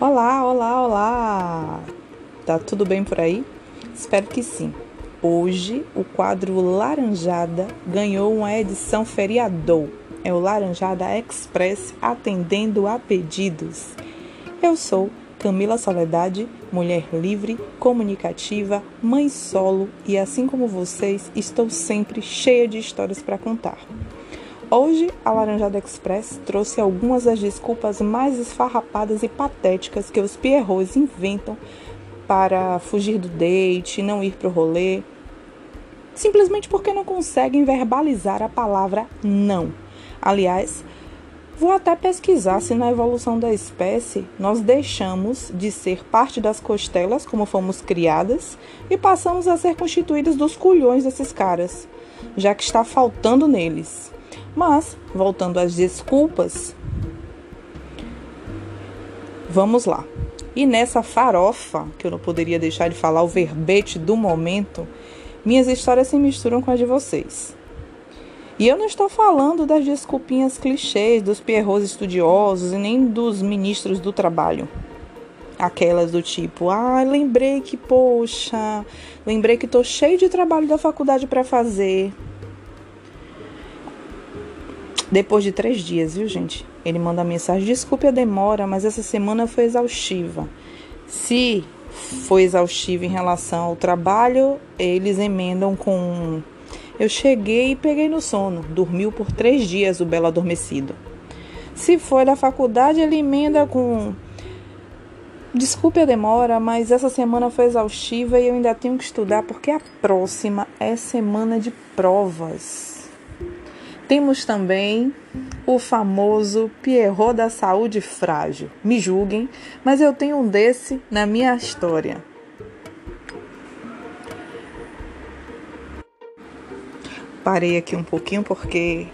Olá, olá, olá! Tá tudo bem por aí? Espero que sim. Hoje o quadro Laranjada ganhou uma edição feriador. É o Laranjada Express atendendo a pedidos. Eu sou Camila Soledade, mulher livre, comunicativa, mãe solo e assim como vocês, estou sempre cheia de histórias para contar. Hoje, a Laranjada Express trouxe algumas das desculpas mais esfarrapadas e patéticas que os pierrots inventam para fugir do date, não ir para o rolê, simplesmente porque não conseguem verbalizar a palavra não. Aliás, vou até pesquisar se na evolução da espécie nós deixamos de ser parte das costelas, como fomos criadas, e passamos a ser constituídos dos culhões desses caras, já que está faltando neles. Mas, voltando às desculpas, vamos lá. E nessa farofa, que eu não poderia deixar de falar o verbete do momento, minhas histórias se misturam com as de vocês. E eu não estou falando das desculpinhas clichês dos pierrots estudiosos e nem dos ministros do trabalho. Aquelas do tipo, ah, lembrei que, poxa, lembrei que estou cheio de trabalho da faculdade para fazer. Depois de três dias, viu, gente? Ele manda mensagem: desculpe a demora, mas essa semana foi exaustiva. Se foi exaustiva em relação ao trabalho, eles emendam com: eu cheguei e peguei no sono. Dormiu por três dias o belo adormecido. Se foi da faculdade, ele emenda com: Desculpe a demora, mas essa semana foi exaustiva e eu ainda tenho que estudar porque a próxima é semana de provas. Temos também o famoso Pierrot da saúde frágil. Me julguem, mas eu tenho um desse na minha história. Parei aqui um pouquinho porque,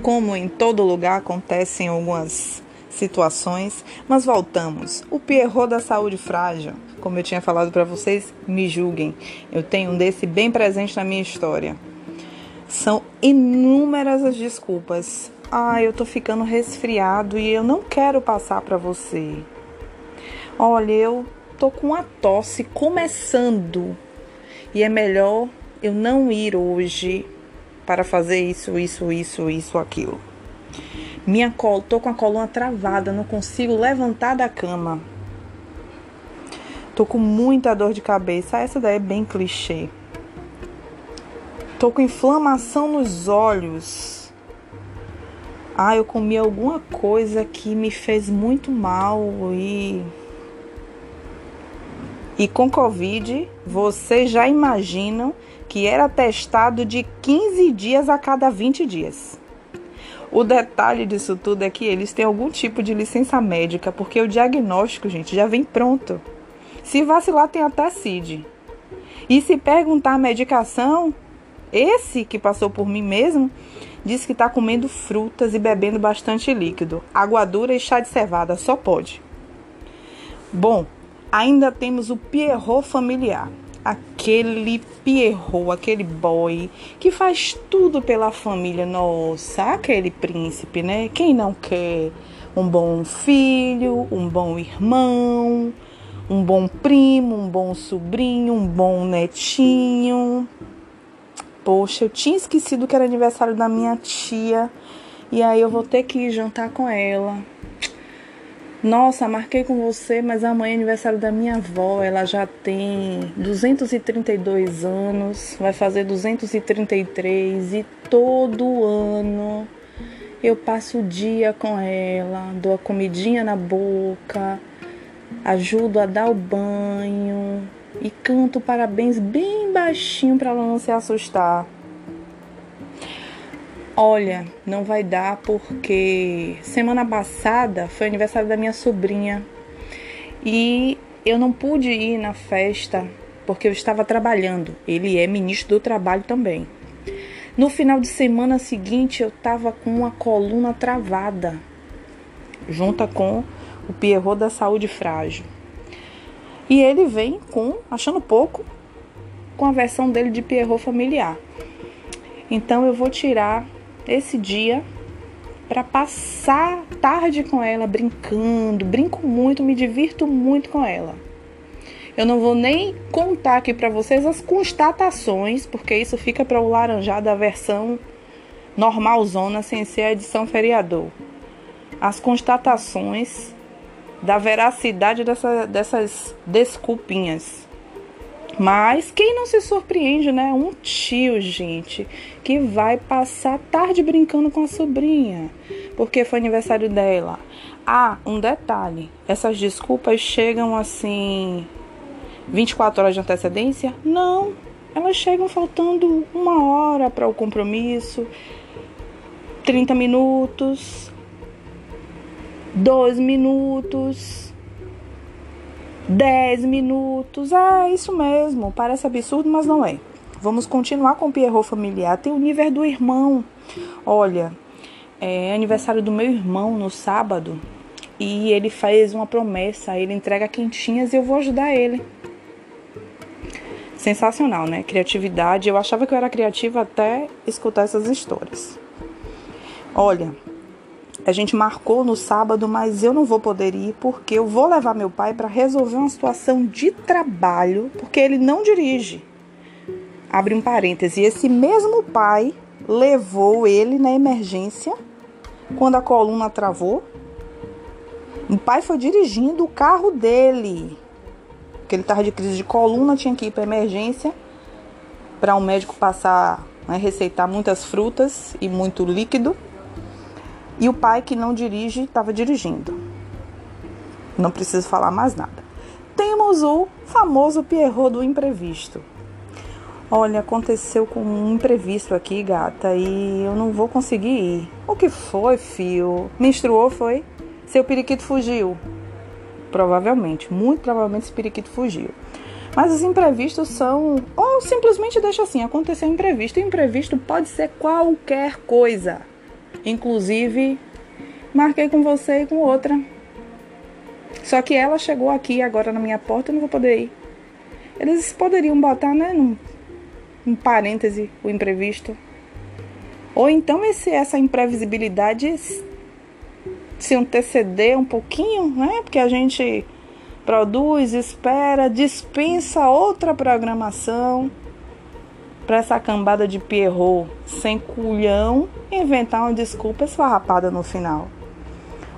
como em todo lugar, acontecem algumas situações, mas voltamos. O Pierrot da saúde frágil, como eu tinha falado para vocês, me julguem. Eu tenho um desse bem presente na minha história. São inúmeras as desculpas. Ah, eu tô ficando resfriado e eu não quero passar para você. Olha, eu tô com a tosse começando e é melhor eu não ir hoje para fazer isso, isso, isso, isso, aquilo. Minha col, tô com a coluna travada, não consigo levantar da cama. Tô com muita dor de cabeça. Essa daí é bem clichê. Tô com inflamação nos olhos. Ah, eu comi alguma coisa que me fez muito mal e e com Covid, vocês já imaginam que era testado de 15 dias a cada 20 dias. O detalhe disso tudo é que eles têm algum tipo de licença médica, porque o diagnóstico, gente, já vem pronto. Se vacilar, tem até CID. E se perguntar a medicação, esse que passou por mim mesmo diz que está comendo frutas e bebendo bastante líquido. Água dura e chá de cevada, só pode. Bom, ainda temos o Pierrot familiar. Aquele Pierrot, aquele boy que faz tudo pela família. Nossa, aquele príncipe, né? Quem não quer um bom filho, um bom irmão, um bom primo, um bom sobrinho, um bom netinho. Poxa, eu tinha esquecido que era aniversário da minha tia e aí eu vou ter que ir jantar com ela. Nossa, marquei com você, mas amanhã é aniversário da minha avó. Ela já tem 232 anos, vai fazer 233 e todo ano eu passo o dia com ela, dou a comidinha na boca, ajudo a dar o banho, e canto parabéns bem baixinho para ela não se assustar. Olha, não vai dar porque semana passada foi aniversário da minha sobrinha e eu não pude ir na festa porque eu estava trabalhando. Ele é ministro do trabalho também. No final de semana seguinte eu estava com uma coluna travada, junta com o Pierrot da saúde frágil. E ele vem com, achando pouco, com a versão dele de Pierrot familiar. Então eu vou tirar esse dia para passar tarde com ela brincando, brinco muito, me divirto muito com ela. Eu não vou nem contar aqui para vocês as constatações, porque isso fica para o laranjado da versão normalzona sem ser a edição feriador. As constatações da veracidade dessa, dessas desculpinhas. Mas quem não se surpreende, né? Um tio, gente, que vai passar tarde brincando com a sobrinha, porque foi aniversário dela. Ah, um detalhe: essas desculpas chegam assim 24 horas de antecedência? Não, elas chegam faltando uma hora para o compromisso, 30 minutos, 12 minutos. 10 minutos. Ah, isso mesmo. Parece absurdo, mas não é. Vamos continuar com o Pierrot familiar. Tem o nível do irmão. Olha, é aniversário do meu irmão no sábado e ele faz uma promessa. Ele entrega quentinhas e eu vou ajudar ele. Sensacional, né? Criatividade. Eu achava que eu era criativa até escutar essas histórias. Olha, a gente marcou no sábado, mas eu não vou poder ir porque eu vou levar meu pai para resolver uma situação de trabalho, porque ele não dirige. Abre um parêntese. Esse mesmo pai levou ele na emergência quando a coluna travou. O pai foi dirigindo o carro dele, porque ele estava de crise de coluna, tinha que ir para emergência para um médico passar, né, receitar muitas frutas e muito líquido. E o pai que não dirige estava dirigindo. Não preciso falar mais nada. Temos o famoso Pierrot do imprevisto. Olha, aconteceu com um imprevisto aqui, gata, e eu não vou conseguir ir. O que foi, fio? Menstruou, foi? Seu periquito fugiu. Provavelmente, muito provavelmente esse periquito fugiu. Mas os imprevistos são. Ou simplesmente deixa assim, aconteceu um imprevisto. O imprevisto pode ser qualquer coisa. Inclusive, marquei com você e com outra. Só que ela chegou aqui agora na minha porta, eu não vou poder ir. Eles poderiam botar, né, num, num parêntese, o imprevisto. Ou então esse, essa imprevisibilidade se anteceder um pouquinho, né? Porque a gente produz, espera, dispensa outra programação para essa cambada de Pierrot sem culhão inventar uma desculpa esfarrapada no final.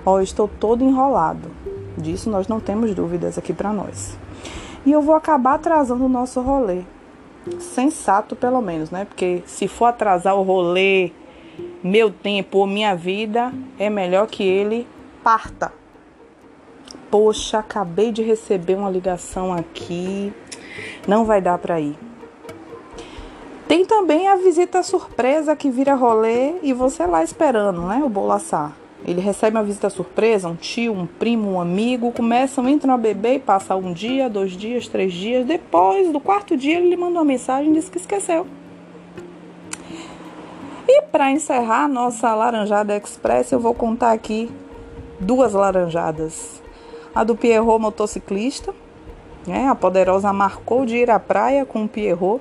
Ó, oh, estou todo enrolado. Disso nós não temos dúvidas aqui para nós. E eu vou acabar atrasando o nosso rolê. Sensato, pelo menos, né? Porque se for atrasar o rolê, meu tempo ou minha vida, é melhor que ele parta. Poxa, acabei de receber uma ligação aqui. Não vai dar para ir. Tem também a visita surpresa que vira rolê e você lá esperando, né? O bolo assar. Ele recebe uma visita surpresa, um tio, um primo, um amigo, começam, entram a beber e passa um dia, dois dias, três dias. Depois do quarto dia, ele manda uma mensagem e diz que esqueceu. E para encerrar a nossa laranjada express, eu vou contar aqui duas laranjadas. A do Pierrot motociclista, né? A poderosa marcou de ir à praia com o Pierrot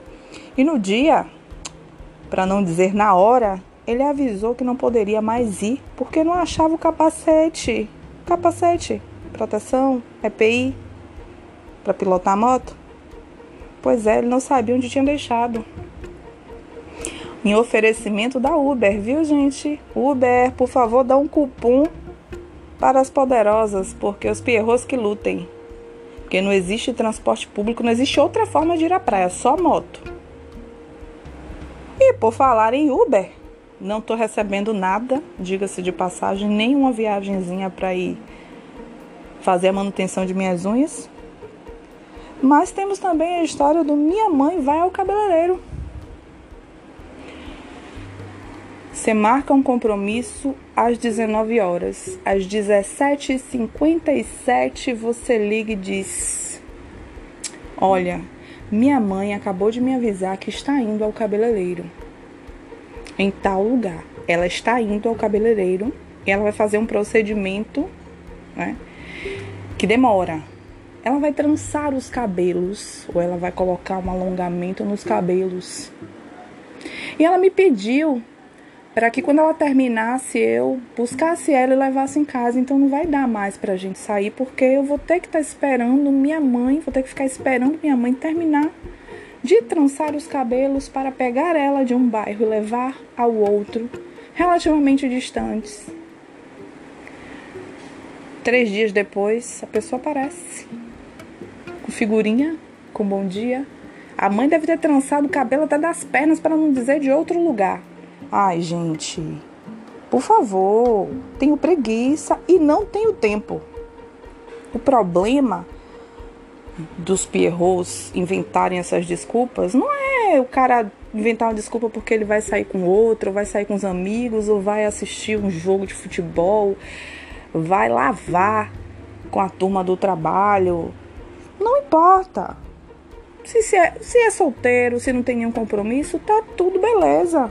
e no dia, para não dizer na hora, ele avisou que não poderia mais ir porque não achava o capacete. Capacete, proteção, EPI, para pilotar a moto. Pois é, ele não sabia onde tinha deixado. Em oferecimento da Uber, viu, gente? Uber, por favor, dá um cupom para as poderosas, porque os pierros que lutem. Porque não existe transporte público, não existe outra forma de ir à praia, só moto. Por falar em Uber, não estou recebendo nada, diga-se de passagem, nenhuma viagemzinha para ir fazer a manutenção de minhas unhas. Mas temos também a história do minha mãe vai ao cabeleireiro. Você marca um compromisso às 19 horas. Às 17h57 você liga e diz: Olha, minha mãe acabou de me avisar que está indo ao cabeleireiro em tal lugar. Ela está indo ao cabeleireiro e ela vai fazer um procedimento, né, que demora. Ela vai trançar os cabelos ou ela vai colocar um alongamento nos cabelos. E ela me pediu para que quando ela terminasse eu buscasse ela e levasse em casa. Então não vai dar mais pra gente sair porque eu vou ter que estar tá esperando minha mãe, vou ter que ficar esperando minha mãe terminar de trançar os cabelos para pegar ela de um bairro e levar ao outro, relativamente distantes. Três dias depois, a pessoa aparece com figurinha, com bom dia. A mãe deve ter trançado o cabelo até das pernas para não dizer de outro lugar. Ai, gente, por favor, tenho preguiça e não tenho tempo. O problema dos pierrots inventarem essas desculpas não é o cara inventar uma desculpa porque ele vai sair com outro, ou vai sair com os amigos, ou vai assistir um jogo de futebol, vai lavar com a turma do trabalho. Não importa. Se, se, é, se é solteiro, se não tem nenhum compromisso, tá tudo beleza.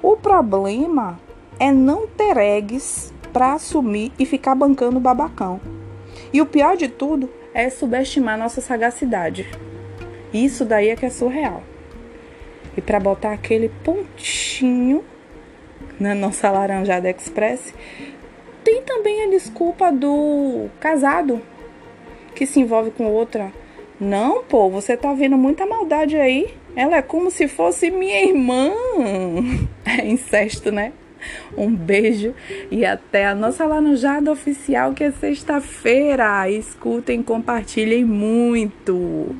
O problema é não ter eggs para assumir e ficar bancando babacão. E o pior de tudo é subestimar nossa sagacidade. Isso daí é que é surreal. E para botar aquele pontinho na nossa laranjada express, tem também a desculpa do casado que se envolve com outra. Não, pô, você tá vendo muita maldade aí. Ela é como se fosse minha irmã. É incesto, né? Um beijo e até a nossa laranjada oficial que é sexta-feira. Escutem, compartilhem muito.